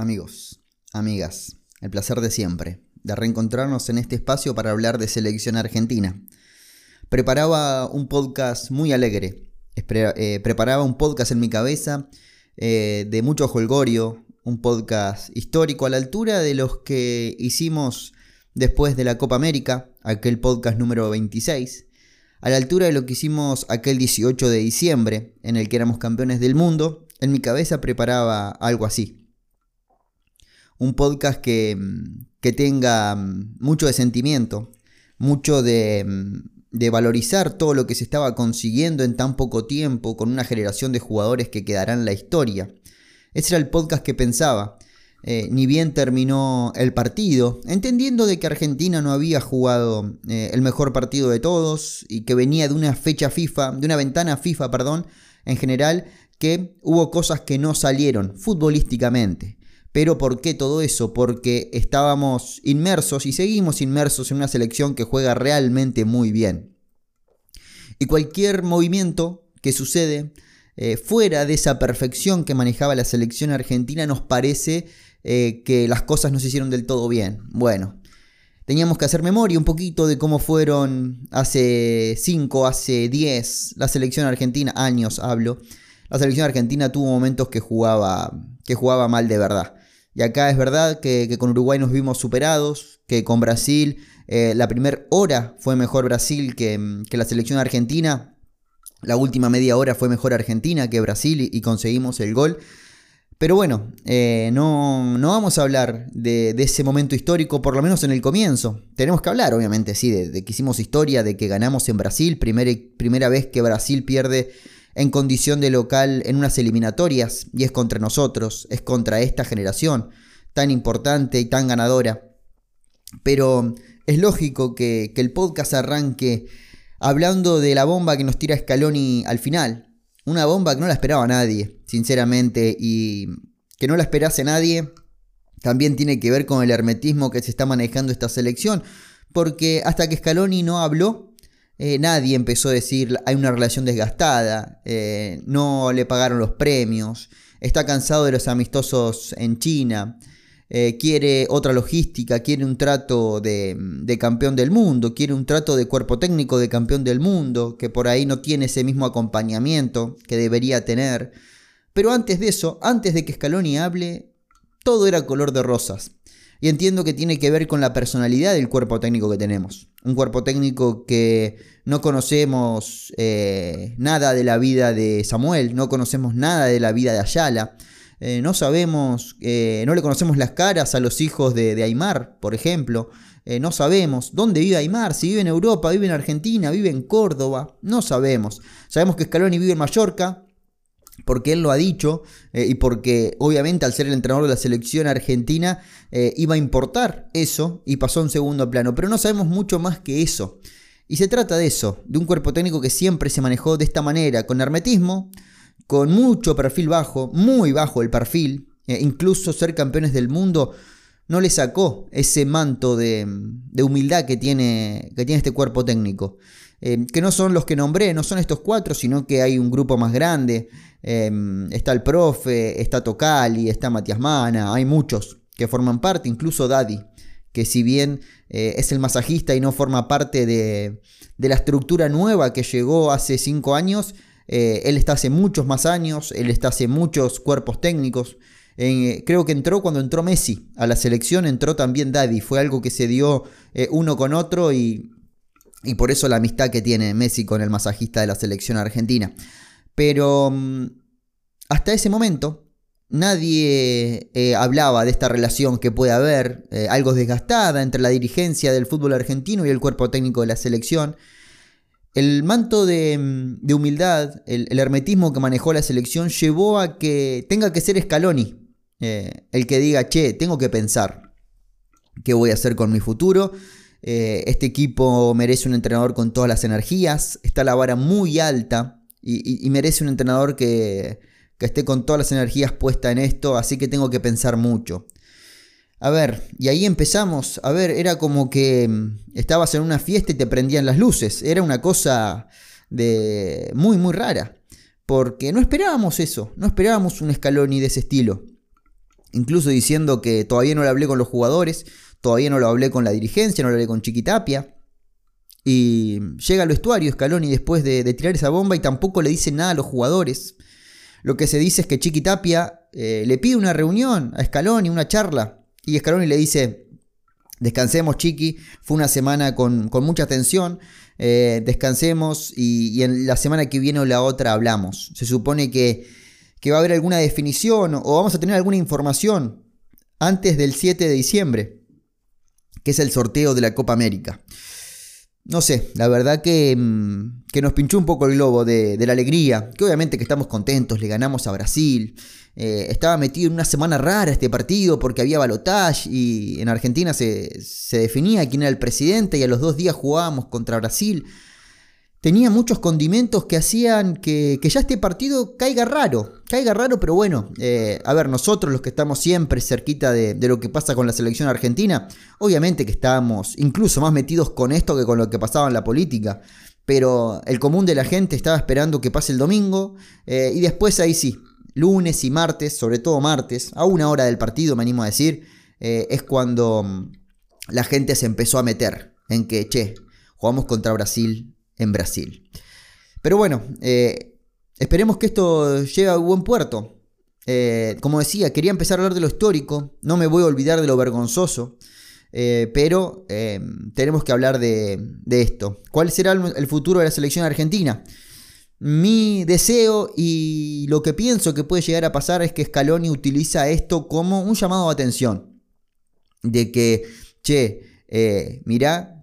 Amigos, amigas, el placer de siempre, de reencontrarnos en este espacio para hablar de selección argentina. Preparaba un podcast muy alegre, eh, preparaba un podcast en mi cabeza eh, de mucho holgorio, un podcast histórico a la altura de los que hicimos después de la Copa América, aquel podcast número 26, a la altura de lo que hicimos aquel 18 de diciembre, en el que éramos campeones del mundo, en mi cabeza preparaba algo así un podcast que, que tenga mucho de sentimiento, mucho de, de, valorizar todo lo que se estaba consiguiendo en tan poco tiempo con una generación de jugadores que quedarán en la historia. Ese era el podcast que pensaba. Eh, ni bien terminó el partido, entendiendo de que Argentina no había jugado eh, el mejor partido de todos y que venía de una fecha FIFA, de una ventana FIFA, perdón, en general, que hubo cosas que no salieron futbolísticamente. Pero ¿por qué todo eso? Porque estábamos inmersos y seguimos inmersos en una selección que juega realmente muy bien. Y cualquier movimiento que sucede eh, fuera de esa perfección que manejaba la selección argentina nos parece eh, que las cosas no se hicieron del todo bien. Bueno, teníamos que hacer memoria un poquito de cómo fueron hace 5, hace 10, la selección argentina, años hablo. La selección argentina tuvo momentos que jugaba, que jugaba mal de verdad. Y acá es verdad que, con Uruguay nos vimos superados, que con Brasil eh, la primera hora fue mejor Brasil que, la selección argentina. La última media hora fue mejor Argentina que Brasil y, conseguimos el gol. Pero bueno, eh, no, vamos a hablar de, ese momento histórico, por lo menos en el comienzo. Tenemos que hablar, obviamente, sí, de, que hicimos historia, de que ganamos en Brasil, primera vez que Brasil pierde en condición de local en unas eliminatorias y es contra nosotros, es contra esta generación tan importante y tan ganadora. Pero es lógico que, el podcast arranque hablando de la bomba que nos tira Scaloni al final. Una bomba que no la esperaba nadie, sinceramente, y que no la esperase nadie también tiene que ver con el hermetismo que se está manejando esta selección, porque hasta que Scaloni no habló, eh, nadie empezó a decir hay una relación desgastada, eh, no le pagaron los premios, está cansado de los amistosos en China, eh, quiere otra logística, quiere un trato de, de, campeón del mundo, quiere un trato de cuerpo técnico de campeón del mundo, que por ahí no tiene ese mismo acompañamiento que debería tener. Pero antes de eso, antes de que Scaloni hable, todo era color de rosas. Y entiendo que tiene que ver con la personalidad del cuerpo técnico que tenemos. Un cuerpo técnico que no conocemos eh, nada de la vida de Samuel, no conocemos nada de la vida de Ayala. Eh, no sabemos, eh, no le conocemos las caras a los hijos de, Aymar, por ejemplo. no sabemos dónde vive Aymar, si vive en Europa, vive en Argentina, vive en Córdoba. No sabemos. Sabemos que Scaloni vive en Mallorca, porque él lo ha dicho eh, y porque obviamente al ser el entrenador de la selección argentina eh, iba a importar eso y pasó en segundo plano, pero no sabemos mucho más que eso. Y se trata de eso, de un cuerpo técnico que siempre se manejó de esta manera, con hermetismo, con mucho perfil bajo, muy bajo el perfil, eh, incluso ser campeones del mundo no le sacó ese manto de, humildad que tiene, que tiene este cuerpo técnico. que no son los que nombré, no son estos cuatro, sino que hay un grupo más grande. Em, está el profe, está Tocali, está Matías Mana, hay muchos que forman parte, incluso Daddy, que si bien eh, es el masajista y no forma parte de, la estructura nueva que llegó hace cinco años, eh, él está hace muchos más años, él está hace muchos cuerpos técnicos. Eh, creo que entró cuando entró Messi a la selección, entró también Daddy. Fue algo que se dio uno con otro y, y por eso la amistad que tiene Messi con el masajista de la selección argentina. Pero mm, hasta ese momento nadie eh, hablaba de esta relación que puede haber, eh, algo desgastada entre la dirigencia del fútbol argentino y el cuerpo técnico de la selección. El manto de, mm, humildad, el, hermetismo que manejó la selección llevó a que tenga que ser Scaloni eh, el que diga, che, tengo que pensar qué voy a hacer con mi futuro. este equipo merece un entrenador con todas las energías, está la vara muy alta y, merece un entrenador que, esté con todas las energías puestas en esto, así que tengo que pensar mucho. A ver, y ahí empezamos, a ver, era como que mm, estabas en una fiesta y te prendían las luces, era una cosa de muy, muy rara, porque no esperábamos eso, no esperábamos un Scaloni de ese estilo. incluso diciendo que todavía no lo hablé con los jugadores, todavía no lo hablé con la dirigencia, no lo hablé con Chiquitapia. Y llega al vestuario Scaloni después de, tirar esa bomba y tampoco le dice nada a los jugadores. Lo que se dice es que Chiquitapia eh, le pide una reunión a Scaloni, una charla. Y Scaloni le dice, descansemos Chiqui, fue una semana con, mucha tensión, eh, descansemos y, en la semana que viene o la otra hablamos. Se supone que, que va a haber alguna definición o vamos a tener alguna información antes del 7 de diciembre, que es el sorteo de la Copa América no sé, la verdad que, mm, que, nos pinchó un poco el globo de, la alegría, que obviamente que estamos contentos, le ganamos a Brasil, eh, estaba metido en una semana rara este partido porque había balotage y en Argentina se, se definía quién era el presidente y a los dos días jugábamos contra Brasil tenía muchos condimentos que hacían que, ya este partido caiga raro. Caiga raro, pero bueno, eh, a ver, nosotros los que estamos siempre cerquita de, lo que pasa con la selección argentina, obviamente que estábamos incluso más metidos con esto que con lo que pasaba en la política. Pero el común de la gente estaba esperando que pase el domingo eh, y después ahí sí, lunes y martes, sobre todo martes, a una hora del partido me animo a decir, eh, es cuando mm, la gente se empezó a meter en que, che, jugamos contra Brasil en Brasil. Pero bueno, eh, esperemos que esto llegue a buen puerto. Eh, como decía, quería empezar a hablar de lo histórico, no me voy a olvidar de lo vergonzoso, eh, pero tenemos que hablar de, esto. ¿Cuál será el futuro de la selección argentina? Mi deseo y lo que pienso que puede llegar a pasar es que Scaloni utiliza esto como un llamado de atención. De que, che, mirá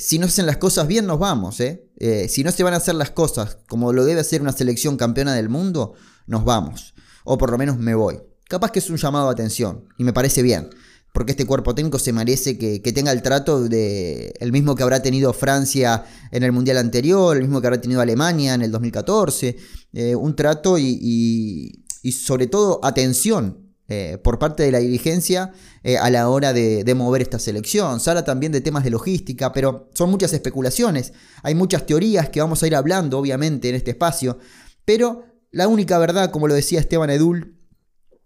si no hacen las cosas bien nos vamos, ¿eh? ¿eh? si no se van a hacer las cosas como lo debe hacer una selección campeona del mundo, nos vamos. O por lo menos me voy. Capaz que es un llamado de atención y me parece bien. Porque este cuerpo técnico se merece que, tenga el trato de el mismo que habrá tenido Francia en el Mundial anterior, el mismo que habrá tenido Alemania en el 2014. Eh, un trato y sobre todo atención eh, por parte de la dirigencia eh, a la hora de, mover esta selección. Se habla también de temas de logística, pero son muchas especulaciones. Hay muchas teorías que vamos a ir hablando, obviamente, en este espacio. Pero la única verdad, como lo decía Esteban Edul,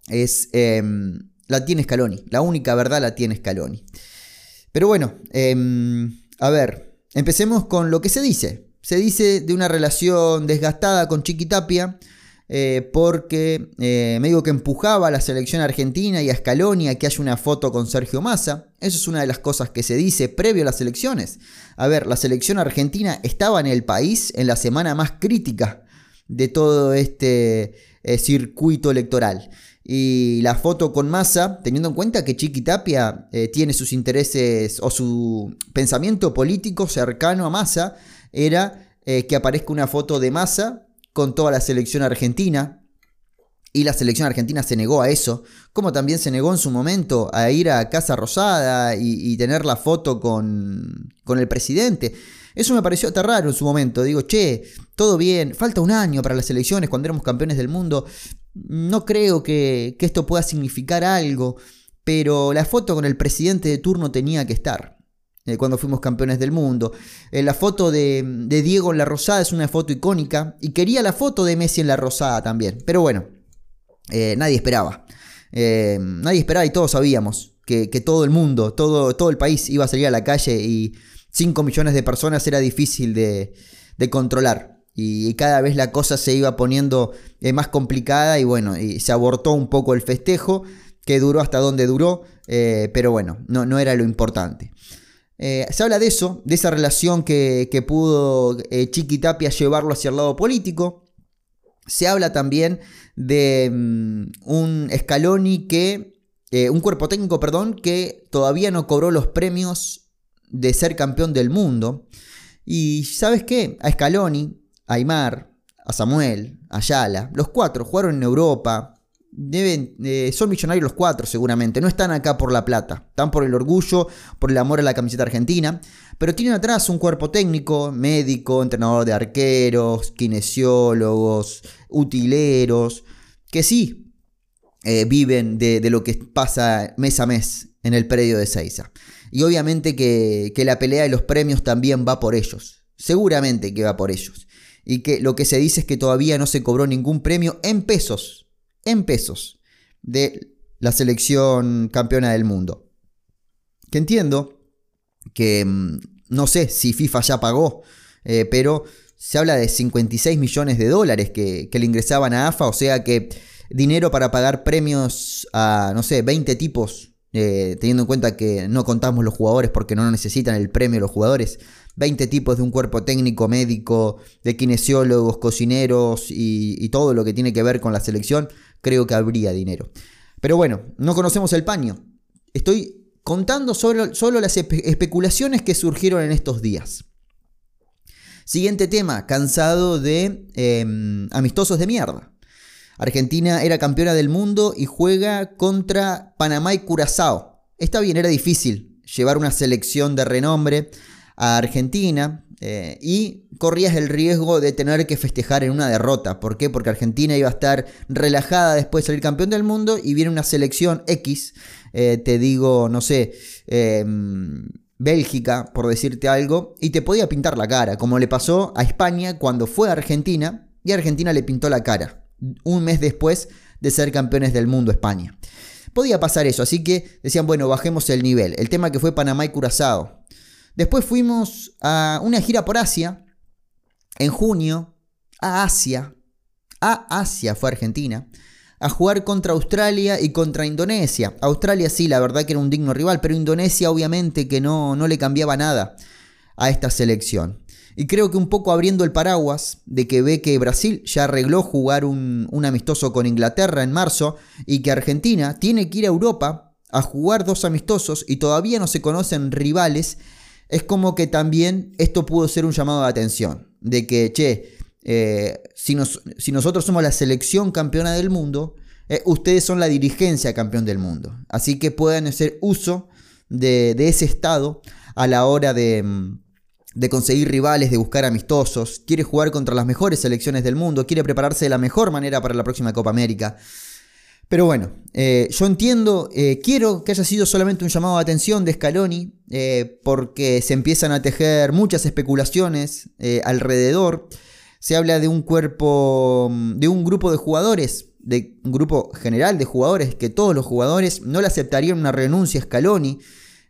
es em, la tiene Scaloni. La única verdad la tiene Scaloni. Pero bueno, em, a ver, empecemos con lo que se dice. Se dice de una relación desgastada con Chiquitapia eh, porque eh, me digo que empujaba a la selección argentina y a Scaloni a que haya una foto con Sergio Massa. Eso es una de las cosas que se dice previo a las elecciones. A ver, la selección argentina estaba en el país en la semana más crítica de todo este eh, circuito electoral. Y la foto con Massa, teniendo en cuenta que Chiqui Tapia tiene sus intereses o su pensamiento político cercano a Massa, era que aparezca una foto de Massa con toda la selección argentina. Y la selección argentina se negó a eso, como también se negó en su momento a ir a Casa Rosada y, tener la foto con, con, el presidente. Eso me pareció hasta raro en su momento. Digo, che, todo bien, falta un año para las elecciones cuando éramos campeones del mundo. No creo que, que esto pueda significar algo, pero la foto con el presidente de turno tenía que estar. Eh, cuando fuimos campeones del mundo. Eh, la foto de, Diego en la Rosada es una foto icónica y quería la foto de Messi en la Rosada también. Pero bueno, eh, nadie esperaba. nadie esperaba y todos sabíamos que, todo el mundo, todo, todo, el país iba a salir a la calle y 5 millones de personas era difícil de, controlar. Y, cada vez la cosa se iba poniendo más complicada y bueno, y se abortó un poco el festejo, que duró hasta donde duró, pero bueno, no, no era lo importante. Eh, se habla de eso, de esa relación que, pudo eh, Chiqui Tapia llevarlo hacia el lado político. Se habla también de mm, un Scaloni que, eh, un cuerpo técnico, perdón, que todavía no cobró los premios de ser campeón del mundo. Y ¿sabes qué? A Scaloni, a Aymar, a Samuel, a Ayala, los cuatro jugaron en Europa, Eh, son millonarios los cuatro seguramente, no están acá por la plata, están por el orgullo, por el amor a la camiseta argentina, pero tienen atrás un cuerpo técnico, médico, entrenador de arqueros, kinesiólogos, utileros, que sí eh, viven de, lo que pasa mes a mes en el predio de Seiza. Y obviamente que, que la pelea de los premios también va por ellos, seguramente que va por ellos. Y que lo que se dice es que todavía no se cobró ningún premio en pesos en pesos de la selección campeona del mundo. Que entiendo que mm, no sé si FIFA ya pagó, eh, pero se habla de 56 millones de dólares que, le ingresaban a AFA, o sea que dinero para pagar premios a, no sé, 20 tipos, eh, teniendo en cuenta que no contamos los jugadores porque no necesitan el premio los jugadores. 20 tipos de un cuerpo técnico, médico, de kinesiólogos, cocineros y, todo lo que tiene que ver con la selección, creo que habría dinero. Pero bueno, no conocemos el paño. Estoy contando solo, solo las especulaciones que surgieron en estos días. Siguiente tema, cansado de em, amistosos de mierda. Argentina era campeona del mundo y juega contra Panamá y Curazao. Está bien, era difícil llevar una selección de renombre a Argentina eh, y corrías el riesgo de tener que festejar en una derrota. ¿Por qué? Porque Argentina iba a estar relajada después de salir campeón del mundo y viene una selección X, eh, te digo, no sé, em, Bélgica, por decirte algo, y te podía pintar la cara, como le pasó a España cuando fue a Argentina y Argentina le pintó la cara, un mes después de ser campeones del mundo España. Podía pasar eso, así que decían, bueno, bajemos el nivel. El tema que fue Panamá y Curazao. Después fuimos a una gira por Asia, en junio, a Asia, a Asia fue Argentina, a jugar contra Australia y contra Indonesia. Australia sí, la verdad que era un digno rival, pero Indonesia obviamente que no, no le cambiaba nada a esta selección. Y creo que un poco abriendo el paraguas de que ve que Brasil ya arregló jugar un, un, amistoso con Inglaterra en marzo y que Argentina tiene que ir a Europa a jugar dos amistosos y todavía no se conocen rivales es como que también esto pudo ser un llamado de atención, de que, che, eh, si, nosotros somos la selección campeona del mundo, eh, ustedes son la dirigencia campeón del mundo. Así que puedan hacer uso de, ese estado a la hora de, mm, de, conseguir rivales, de buscar amistosos. Quiere jugar contra las mejores selecciones del mundo, quiere prepararse de la mejor manera para la próxima Copa América. Pero bueno, eh, yo entiendo, eh, quiero que haya sido solamente un llamado de atención de Scaloni, eh, porque se empiezan a tejer muchas especulaciones alrededor. Se habla de un cuerpo, mm, de un grupo de jugadores, de un grupo general de jugadores, que todos los jugadores no le aceptarían una renuncia a Scaloni,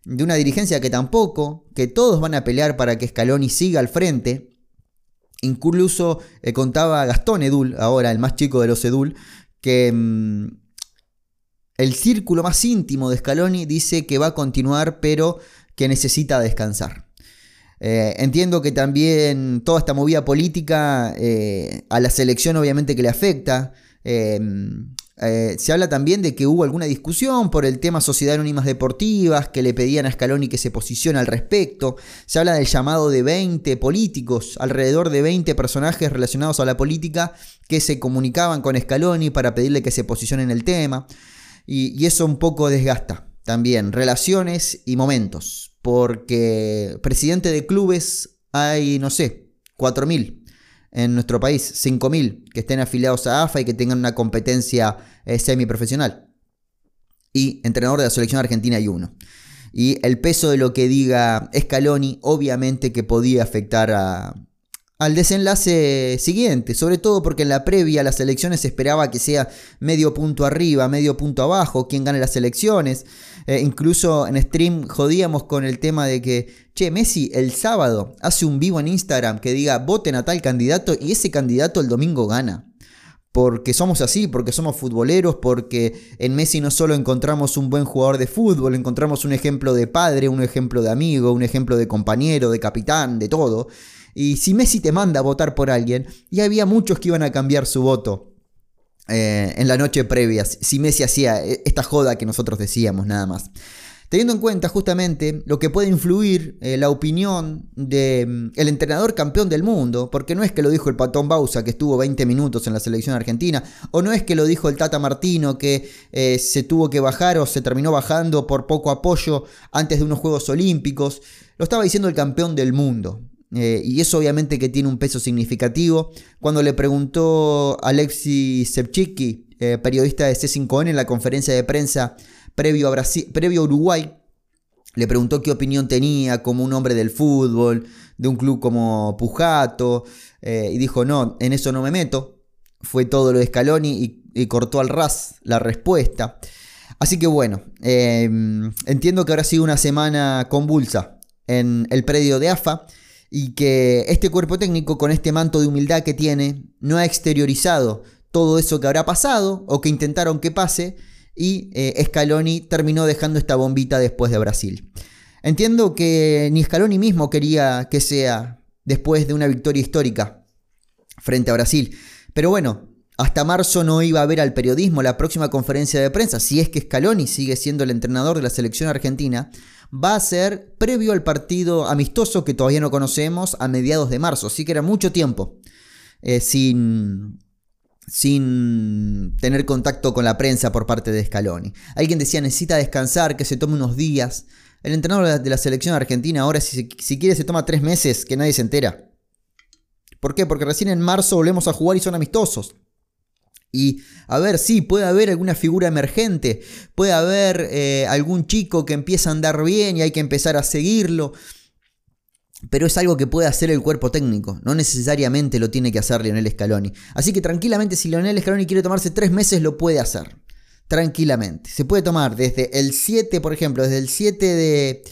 de una dirigencia que tampoco, que todos van a pelear para que Scaloni siga al frente. Incluso contaba Gastón Edul, ahora el más chico de los Edul, que mm, el círculo más íntimo de Scaloni dice que va a continuar, pero que necesita descansar. Eh, entiendo que también toda esta movida política eh, a la selección obviamente que le afecta. Eh, se habla también de que hubo alguna discusión por el tema Sociedad Anónimas Deportivas, que le pedían a Scaloni que se posicione al respecto. Se habla del llamado de 20 políticos, alrededor de 20 personajes relacionados a la política que se comunicaban con Scaloni para pedirle que se posicione en el tema. Y, eso un poco desgasta también relaciones y momentos, porque presidente de clubes hay, no sé, 4.000 en nuestro país, 5.000 que estén afiliados a AFA y que tengan una competencia eh, semiprofesional. Y entrenador de la selección argentina hay uno. Y el peso de lo que diga Scaloni obviamente que podía afectar a, al desenlace siguiente, sobre todo porque en la previa las elecciones se esperaba que sea medio punto arriba, medio punto abajo, quien gane las elecciones. Eh, incluso en stream jodíamos con el tema de que, che, Messi el sábado hace un vivo en Instagram que diga voten a tal candidato y ese candidato el domingo gana. Porque somos así, porque somos futboleros, porque en Messi no solo encontramos un buen jugador de fútbol, encontramos un ejemplo de padre, un ejemplo de amigo, un ejemplo de compañero, de capitán, de todo. Y si Messi te manda a votar por alguien, y había muchos que iban a cambiar su voto eh, en la noche previa, si Messi hacía e, esta joda que nosotros decíamos nada más. Teniendo en cuenta justamente lo que puede influir eh, la opinión del mm, el entrenador campeón del mundo, porque no es que lo dijo el Patón Bausa que estuvo 20 minutos en la selección argentina, o no es que lo dijo el Tata Martino que eh, se tuvo que bajar o se terminó bajando por poco apoyo antes de unos Juegos Olímpicos, lo estaba diciendo el campeón del mundo. Eh, y eso obviamente que tiene un peso significativo. Cuando le preguntó Alexi Sepchiki, eh, periodista de C5N en la conferencia de prensa previo a, Brasil, previo Uruguay, le preguntó qué opinión tenía como un hombre del fútbol, de un club como Pujato, eh, y dijo, no, en eso no me meto. Fue todo lo de Scaloni y, y cortó al ras la respuesta. Así que bueno, em, entiendo que habrá sido una semana convulsa en el predio de AFA y que este cuerpo técnico con este manto de humildad que tiene no ha exteriorizado todo eso que habrá pasado o que intentaron que pase y eh, Scaloni terminó dejando esta bombita después de Brasil. Entiendo que ni Scaloni mismo quería que sea después de una victoria histórica frente a Brasil, pero bueno, hasta marzo no iba a ver al periodismo la próxima conferencia de prensa, si es que Scaloni sigue siendo el entrenador de la selección argentina, va a ser previo al partido amistoso que todavía no conocemos a mediados de marzo, así que era mucho tiempo eh, sin, sin tener contacto con la prensa por parte de Scaloni. Alguien decía necesita descansar, que se tome unos días. El entrenador de la selección argentina ahora si, si quiere se toma tres meses que nadie se entera. ¿Por qué? Porque recién en marzo volvemos a jugar y son amistosos. Y a ver, sí, puede haber alguna figura emergente, puede haber eh, algún chico que empieza a andar bien y hay que empezar a seguirlo. Pero es algo que puede hacer el cuerpo técnico, no necesariamente lo tiene que hacer Lionel Scaloni. Así que tranquilamente, si Lionel Scaloni quiere tomarse tres meses, lo puede hacer. Tranquilamente. Se puede tomar desde el 7, por ejemplo, desde el 7 de,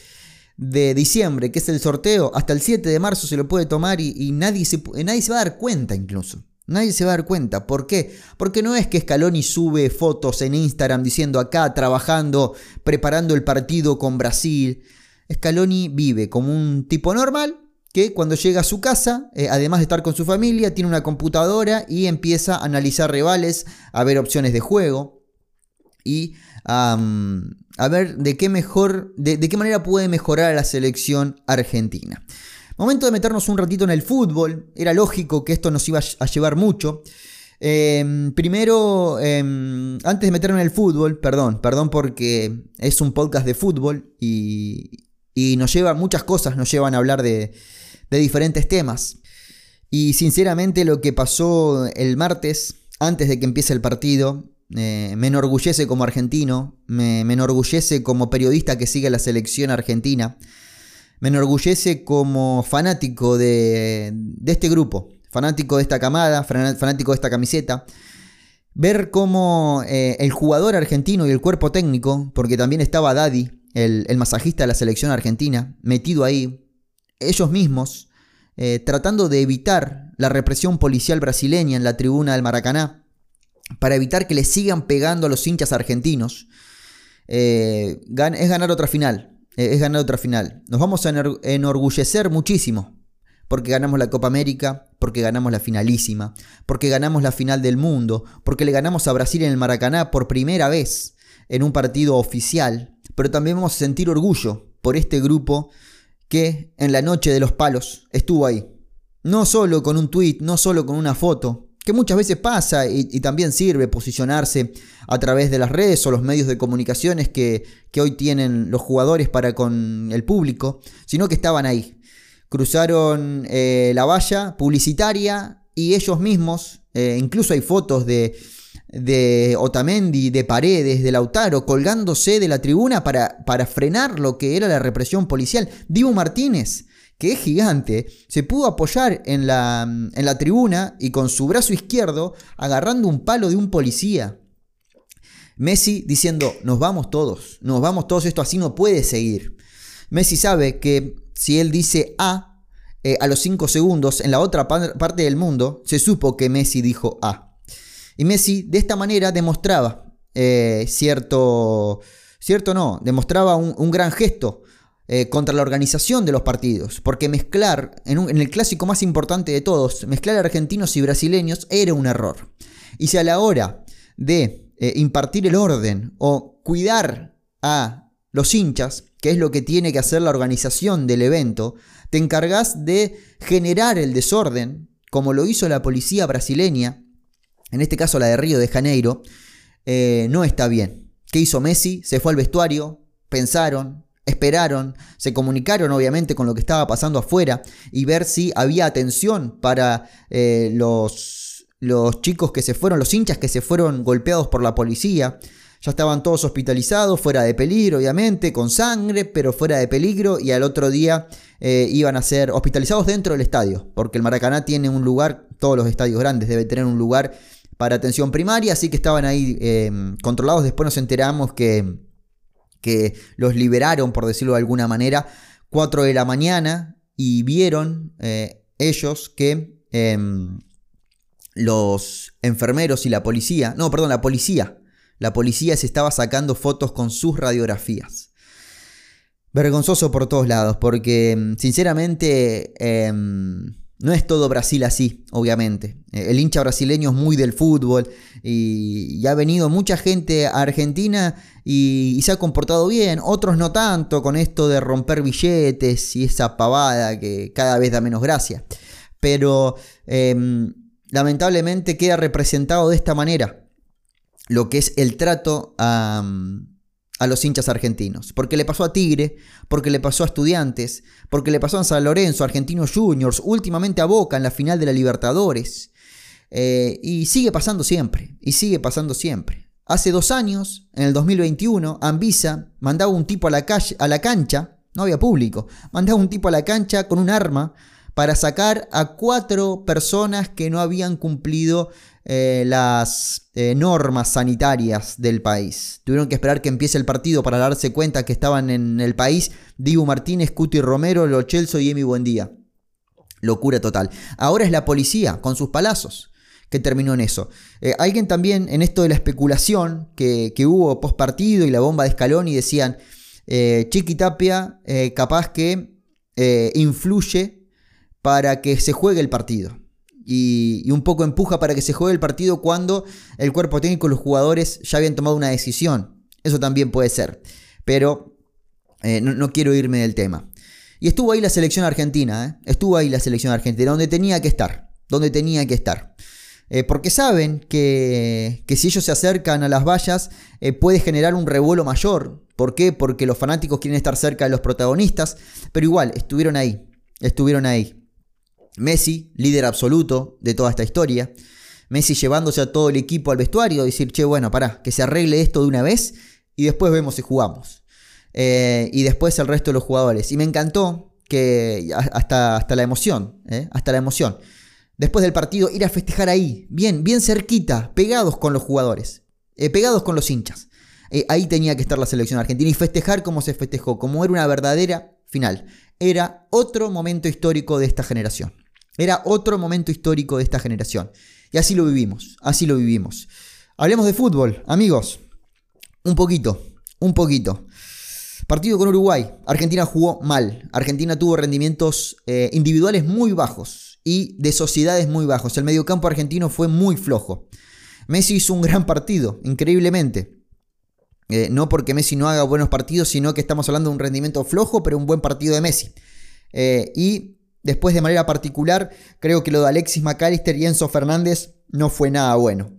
de diciembre, que es el sorteo, hasta el 7 de marzo se lo puede tomar y, nadie, se, nadie se va a dar cuenta incluso. Nadie se va a dar cuenta. ¿Por qué? Porque no es que Scaloni sube fotos en Instagram diciendo acá trabajando, preparando el partido con Brasil. Scaloni vive como un tipo normal que cuando llega a su casa, eh, además de estar con su familia, tiene una computadora y empieza a analizar rivales, a ver opciones de juego y a ver de qué mejor, de qué manera puede mejorar a la selección argentina. Momento de meternos un ratito en el fútbol. Era lógico que esto nos iba a llevar mucho. Em, primero, em, antes de meterme en el fútbol, perdón, perdón porque es un podcast de fútbol y, nos lleva muchas cosas, nos llevan a hablar de, diferentes temas. Y sinceramente lo que pasó el martes, antes de que empiece el partido, me enorgullece como argentino, me, me enorgullece como periodista que sigue la selección argentina me enorgullece como fanático de, este grupo, fanático de esta camada, fanático de esta camiseta. Ver cómo eh, el jugador argentino y el cuerpo técnico, porque también estaba Daddy, el, masajista de la selección argentina, metido ahí, ellos mismos, eh, tratando de evitar la represión policial brasileña en la tribuna del Maracaná, para evitar que le sigan pegando a los hinchas argentinos, eh, es ganar otra final. Eh, es ganar otra final. Nos vamos a enorgullecer muchísimo porque ganamos la Copa América, porque ganamos la finalísima, porque ganamos la final del mundo, porque le ganamos a Brasil en el Maracaná por primera vez en un partido oficial, pero también vamos a sentir orgullo por este grupo que en la noche de los palos estuvo ahí. No solo con un tweet, no solo con una foto, que muchas veces pasa y, también sirve posicionarse a través de las redes o los medios de comunicaciones que, hoy tienen los jugadores para con el público, sino que estaban ahí. Cruzaron eh, la valla publicitaria y ellos mismos, eh, incluso hay fotos de, de Otamendi, de Paredes, de Lautaro, colgándose de la tribuna para, para frenar lo que era la represión policial. Divo Martínez que es gigante, se pudo apoyar en la, en la tribuna y con su brazo izquierdo agarrando un palo de un policía. Messi diciendo, nos vamos todos, nos vamos todos, esto así no puede seguir. Messi sabe que si él dice A, eh, a los 5 segundos, en la otra parte del mundo, se supo que Messi dijo A. Y Messi de esta manera demostraba eh, cierto, cierto no, demostraba un, un gran gesto eh, contra la organización de los partidos, porque mezclar, en, el clásico más importante de todos, mezclar argentinos y brasileños era un error. Y si a la hora de eh, impartir el orden o cuidar a los hinchas, que es lo que tiene que hacer la organización del evento, te encargas de generar el desorden, como lo hizo la policía brasileña, en este caso la de Río de Janeiro, eh, no está bien. ¿Qué hizo Messi? Se fue al vestuario, pensaron, Esperaron, se comunicaron obviamente con lo que estaba pasando afuera y ver si había atención para eh, los, los chicos que se fueron, los hinchas que se fueron golpeados por la policía. Ya estaban todos hospitalizados, fuera de peligro, obviamente, con sangre, pero fuera de peligro. Y al otro día eh, iban a ser hospitalizados dentro del estadio, porque el Maracaná tiene un lugar, todos los estadios grandes deben tener un lugar para atención primaria, así que estaban ahí em, controlados. Después nos enteramos que, que los liberaron, por decirlo de alguna manera, 4 de la mañana y vieron eh, ellos que em, los enfermeros y la policía, no, perdón, la policía, la policía se estaba sacando fotos con sus radiografías. Vergonzoso por todos lados, porque em, sinceramente no es todo Brasil así, obviamente. Eh, el hincha brasileño es muy del fútbol y, ha venido mucha gente a Argentina y, se ha comportado bien, otros no tanto con esto de romper billetes y esa pavada que cada vez da menos gracia. Pero em, lamentablemente queda representado de esta manera lo que es el trato a a los hinchas argentinos. Porque le pasó a Tigre, porque le pasó a Estudiantes, porque le pasó a San Lorenzo, Argentinos Juniors, últimamente a Boca en la final de la Libertadores. Eh, y sigue pasando siempre, y sigue pasando siempre. Hace dos años, en el 2021, Anvisa mandaba un tipo a la, calle, a la cancha, no había público, mandaba un tipo a la cancha con un arma para sacar a cuatro personas que no habían cumplido eh, las eh, normas sanitarias del país. Tuvieron que esperar que empiece el partido para darse cuenta que estaban en el país Dibu Martínez, Cuti Romero, Lo Chelso y Emi Buendía. Locura total. Ahora es la policía con sus palazos que terminó en eso. Eh, alguien también en esto de la especulación que, hubo post partido y la bomba de escalón y decían Chiqui Tapia capaz que influye para que se juegue el partido y, un poco empuja para que se juegue el partido cuando el cuerpo técnico y los jugadores ya habían tomado una decisión. Eso también puede ser. Pero eh, no, quiero irme del tema. Y estuvo ahí la selección argentina, ¿eh? estuvo ahí la selección argentina, donde tenía que estar, donde tenía que estar. Eh, porque saben que, que, si ellos se acercan a las vallas puede generar un revuelo mayor. ¿Por qué? Porque los fanáticos quieren estar cerca de los protagonistas, pero igual, estuvieron ahí, estuvieron ahí. Messi, líder absoluto de toda esta historia. Messi llevándose a todo el equipo al vestuario, decir, che, bueno, pará, que se arregle esto de una vez y después vemos si jugamos. Eh, y después el resto de los jugadores. Y me encantó que hasta, hasta la emoción, ¿eh? hasta la emoción. Después del partido, ir a festejar ahí, bien, bien cerquita, pegados con los jugadores, eh, pegados con los hinchas. ahí tenía que estar la selección argentina y festejar como se festejó, como era una verdadera final. Era otro momento histórico de esta generación. Era otro momento histórico de esta generación. Y así lo vivimos, así lo vivimos. Hablemos de fútbol, amigos. Un poquito, un poquito. Partido con Uruguay. Argentina jugó mal. Argentina tuvo rendimientos eh, individuales muy bajos y de sociedades muy bajos. El mediocampo argentino fue muy flojo. Messi hizo un gran partido, increíblemente. Eh, no porque Messi no haga buenos partidos, sino que estamos hablando de un rendimiento flojo, pero un buen partido de Messi. Eh, y Después de manera particular, creo que lo de Alexis McAllister y Enzo Fernández no fue nada bueno.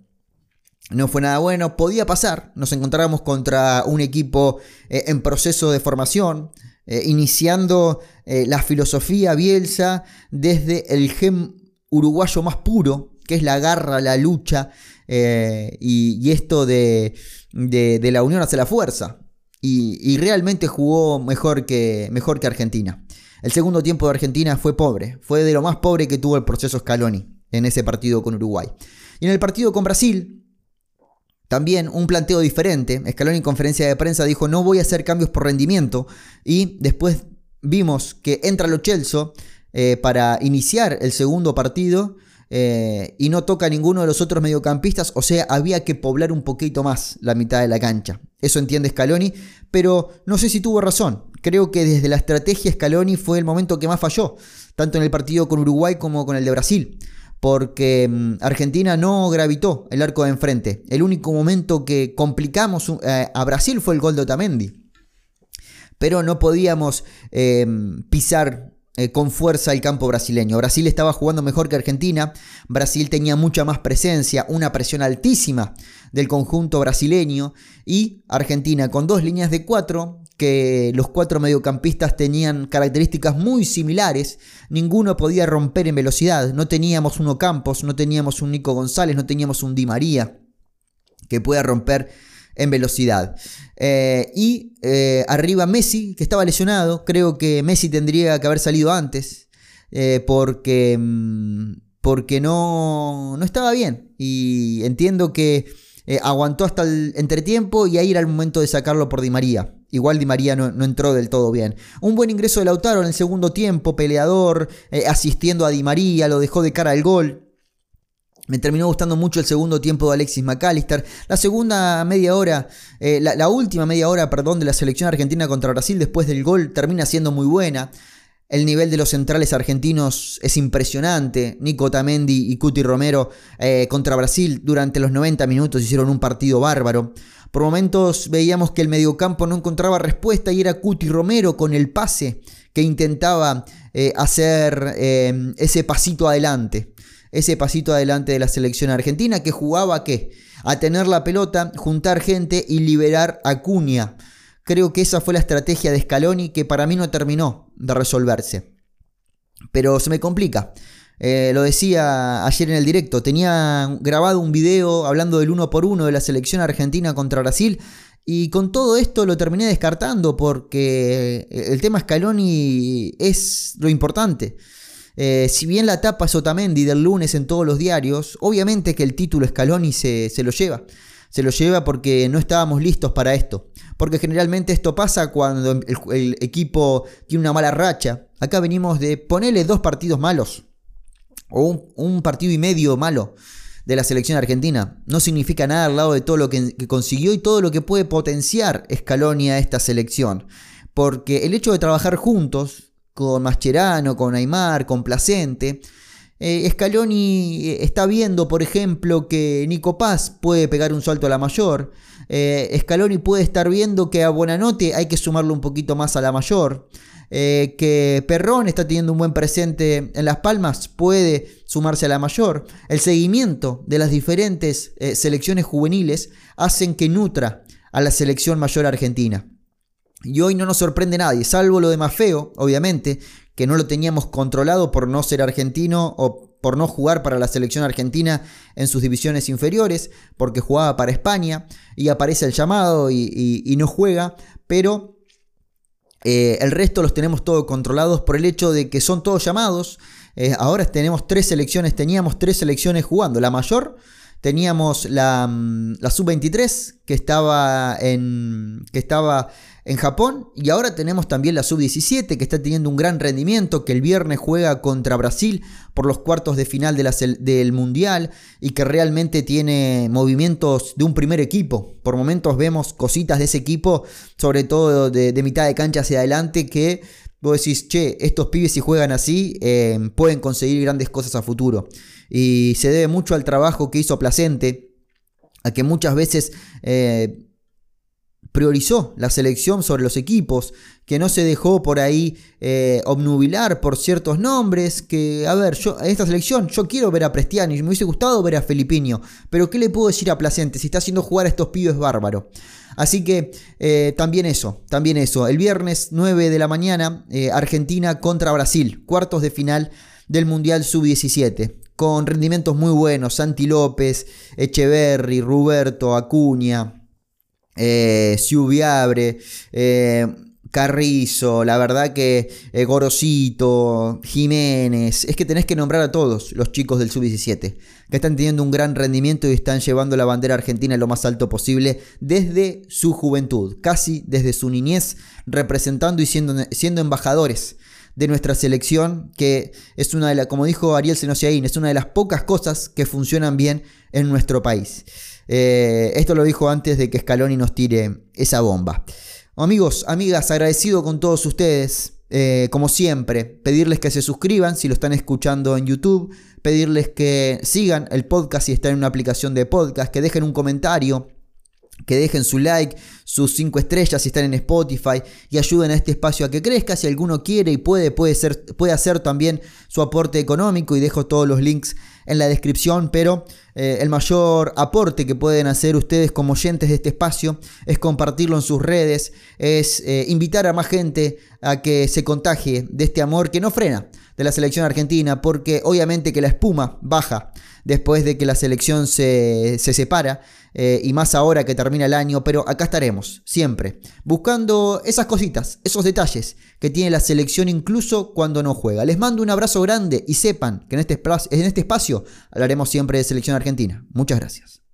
No fue nada bueno, podía pasar, nos encontrábamos contra un equipo eh, en proceso de formación, eh, iniciando eh, la filosofía Bielsa desde el gen uruguayo más puro, que es la garra, la lucha y, esto de, la unión hacia la fuerza. Y, y realmente jugó mejor que, mejor que Argentina. El segundo tiempo de Argentina fue pobre, fue de lo más pobre que tuvo el proceso Scaloni en ese partido con Uruguay. Y en el partido con Brasil, también un planteo diferente. Scaloni en conferencia de prensa dijo no voy a hacer cambios por rendimiento y después vimos que entra Lo Celso eh, para iniciar el segundo partido eh, y no toca a ninguno de los otros mediocampistas, o sea, había que poblar un poquito más la mitad de la cancha. Eso entiende Scaloni, pero no sé si tuvo razón. Creo que desde la estrategia Scaloni fue el momento que más falló, tanto en el partido con Uruguay como con el de Brasil. Porque mm, Argentina no gravitó el arco de enfrente. El único momento que complicamos eh, a Brasil fue el gol de Otamendi. Pero no podíamos eh, pisar eh, con fuerza el campo brasileño. Brasil estaba jugando mejor que Argentina, Brasil tenía mucha más presencia, una presión altísima del conjunto brasileño. Y Argentina con dos líneas de cuatro que los cuatro mediocampistas tenían características muy similares, ninguno podía romper en velocidad, no teníamos uno Campos, no teníamos un Nico González, no teníamos un Di María que pueda romper en velocidad. Eh, y eh, arriba Messi, que estaba lesionado. Creo que Messi tendría que haber salido antes. Eh, porque, mm, porque no, no estaba bien. Y entiendo que aguantó hasta el entretiempo y ahí era el momento de sacarlo por Di María. Igual Di María no, entró del todo bien. Un buen ingreso de Lautaro en el segundo tiempo, peleador, asistiendo a Di María, lo dejó de cara al gol. Me terminó gustando mucho el segundo tiempo de Alexis McAllister. La segunda media hora, eh, la, última media hora, perdón, de la selección argentina contra Brasil después del gol termina siendo muy buena. El nivel de los centrales argentinos es impresionante. Nico Tamendi y Cuti Romero eh, contra Brasil durante los 90 minutos hicieron un partido bárbaro. Por momentos veíamos que el mediocampo no encontraba respuesta y era Cuti Romero con el pase que intentaba eh, hacer ese pasito adelante ese pasito adelante de la selección argentina que jugaba qué? A tener la pelota, juntar gente y liberar a Cunha. Creo que esa fue la estrategia de Scaloni que para mí no terminó de resolverse. Pero se me complica. Eh, lo decía ayer en el directo, tenía grabado un video hablando del uno por uno de la selección argentina contra Brasil y con todo esto lo terminé descartando porque el tema Scaloni es lo importante. Eh, si bien la tapa es Otamendi del lunes en todos los diarios, obviamente que el título Scaloni se, se lo lleva. Se lo lleva porque no estábamos listos para esto. Porque generalmente esto pasa cuando el, equipo tiene una mala racha. Acá venimos de ponerle dos partidos malos. O un, partido y medio malo de la selección argentina. No significa nada al lado de todo lo que, que consiguió y todo lo que puede potenciar Scaloni a esta selección. Porque el hecho de trabajar juntos con Mascherano, con Aymar, con Placente. Eh, Scaloni eh, está viendo, por ejemplo, que Nico Paz puede pegar un salto a la mayor. Eh, Scaloni puede estar viendo que a Buenanote hay que sumarle un poquito más a la mayor. que Perrón está teniendo un buen presente en Las Palmas, puede sumarse a la mayor. El seguimiento de las diferentes selecciones juveniles hacen que nutra a la selección mayor argentina. Y hoy no nos sorprende nadie, salvo lo de más feo, obviamente, que no lo teníamos controlado por no ser argentino o por no jugar para la selección argentina en sus divisiones inferiores, porque jugaba para España y aparece el llamado y, no juega, pero eh, el resto los tenemos todos controlados por el hecho de que son todos llamados. Eh, ahora tenemos tres selecciones, teníamos tres selecciones jugando, la mayor teníamos la, mm, la sub-23 que estaba en que estaba en Japón y ahora tenemos también la sub-17 que está teniendo un gran rendimiento, que el viernes juega contra Brasil por los cuartos de final del Mundial y que realmente tiene movimientos de un primer equipo. Por momentos vemos cositas de ese equipo, sobre todo de, mitad de cancha hacia adelante, que vos decís, che, estos pibes si juegan así eh, pueden conseguir grandes cosas a futuro. Y se debe mucho al trabajo que hizo Placente, a que muchas veces... Eh, priorizó la selección sobre los equipos, que no se dejó por ahí eh, obnubilar por ciertos nombres, que, a ver, yo a esta selección yo quiero ver a Prestiani, me hubiese gustado ver a Felipinho, pero ¿qué le puedo decir a Placente si está haciendo jugar a estos pibes bárbaro? Así que eh, también eso, también eso. El viernes 9 de la mañana, eh, Argentina contra Brasil, cuartos de final del Mundial Sub-17 con rendimientos muy buenos, Santi López, Echeverry, Roberto, Acuña, eh, eh, Carrizo, la verdad que eh, Gorosito, Jiménez, es que tenés que nombrar a todos los chicos del sub-17, que están teniendo un gran rendimiento y están llevando la bandera argentina lo más alto posible desde su juventud, casi desde su niñez, representando y siendo, siendo embajadores de nuestra selección, que es una de las, como dijo Ariel Senosiaín, es una de las pocas cosas que funcionan bien en nuestro país. Eh, esto lo dijo antes de que Scaloni nos tire esa bomba. Amigos, amigas, agradecido con todos ustedes. Eh, como siempre, pedirles que se suscriban si lo están escuchando en YouTube, pedirles que sigan el podcast si están en una aplicación de podcast, que dejen un comentario, que dejen su like, sus 5 estrellas si están en Spotify y ayuden a este espacio a que crezca. Si alguno quiere y puede, puede, ser, puede hacer también su aporte económico y dejo todos los links en la descripción, pero eh, el mayor aporte que pueden hacer ustedes como oyentes de este espacio es compartirlo en sus redes, es eh, invitar a más gente a que se contagie de este amor que no frena de la selección argentina, porque obviamente que la espuma baja después de que la selección se, se separa, eh, y más ahora que termina el año, pero acá estaremos siempre, buscando esas cositas, esos detalles que tiene la selección incluso cuando no juega. Les mando un abrazo grande y sepan que en este, en este espacio hablaremos siempre de selección argentina. Muchas gracias.